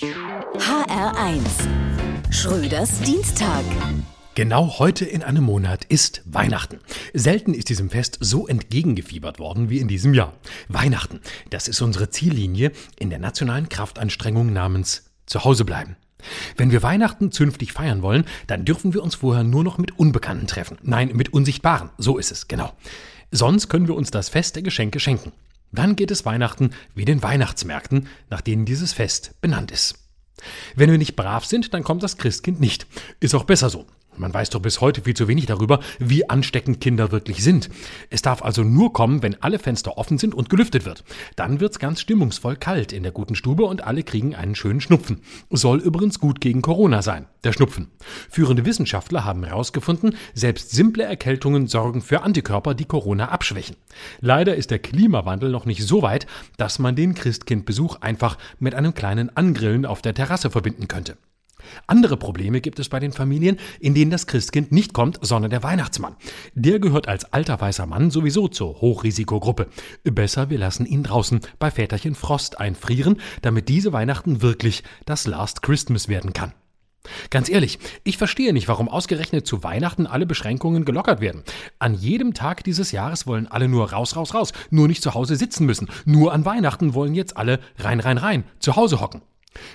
HR1 Schröders Dienstag. Genau heute in einem Monat ist Weihnachten. Selten ist diesem Fest so entgegengefiebert worden wie in diesem Jahr. Weihnachten, das ist unsere Ziellinie in der nationalen Kraftanstrengung namens Zuhause bleiben. Wenn wir Weihnachten zünftig feiern wollen, dann dürfen wir uns vorher nur noch mit Unbekannten treffen. Nein, mit Unsichtbaren. So ist es, genau. Sonst können wir uns das Fest der Geschenke schenken. Dann geht es Weihnachten wie den Weihnachtsmärkten, nach denen dieses Fest benannt ist. Wenn wir nicht brav sind, dann kommt das Christkind nicht. Ist auch besser so. Man weiß doch bis heute viel zu wenig darüber, wie ansteckend Kinder wirklich sind. Es darf also nur kommen, wenn alle Fenster offen sind und gelüftet wird. Dann wird's ganz stimmungsvoll kalt in der guten Stube und alle kriegen einen schönen Schnupfen. Soll übrigens gut gegen Corona sein, der Schnupfen. Führende Wissenschaftler haben herausgefunden, selbst simple Erkältungen sorgen für Antikörper, die Corona abschwächen. Leider ist der Klimawandel noch nicht so weit, dass man den Christkindbesuch einfach mit einem kleinen Angrillen auf der Terrasse verbinden könnte. Andere Probleme gibt es bei den Familien, in denen das Christkind nicht kommt, sondern der Weihnachtsmann. Der gehört als alter weißer Mann sowieso zur Hochrisikogruppe. Besser, wir lassen ihn draußen bei Väterchen Frost einfrieren, damit diese Weihnachten wirklich das Last Christmas werden kann. Ganz ehrlich, ich verstehe nicht, warum ausgerechnet zu Weihnachten alle Beschränkungen gelockert werden. An jedem Tag dieses Jahres wollen alle nur raus, raus, raus, nur nicht zu Hause sitzen müssen. Nur an Weihnachten wollen jetzt alle rein, rein, rein, zu Hause hocken.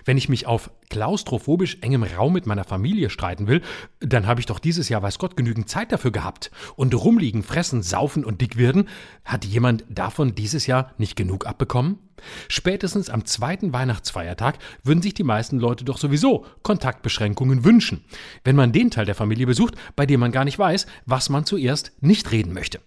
Wenn ich mich auf klaustrophobisch engem Raum mit meiner Familie streiten will, dann habe ich doch dieses Jahr, weiß Gott, genügend Zeit dafür gehabt. Und rumliegen, fressen, saufen und dick werden, hat jemand davon dieses Jahr nicht genug abbekommen? Spätestens am zweiten Weihnachtsfeiertag würden sich die meisten Leute doch sowieso Kontaktbeschränkungen wünschen, wenn man den Teil der Familie besucht, bei dem man gar nicht weiß, was man zuerst nicht reden möchte.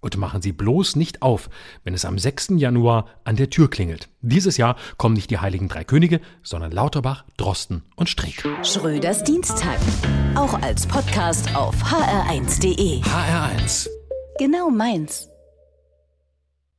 Und machen Sie bloß nicht auf, wenn es am 6. Januar an der Tür klingelt. Dieses Jahr kommen nicht die heiligen drei Könige, sondern Lauterbach, Drosten und Streeck. Schröders Dienstag. Auch als Podcast auf hr1.de. HR1. Genau meins.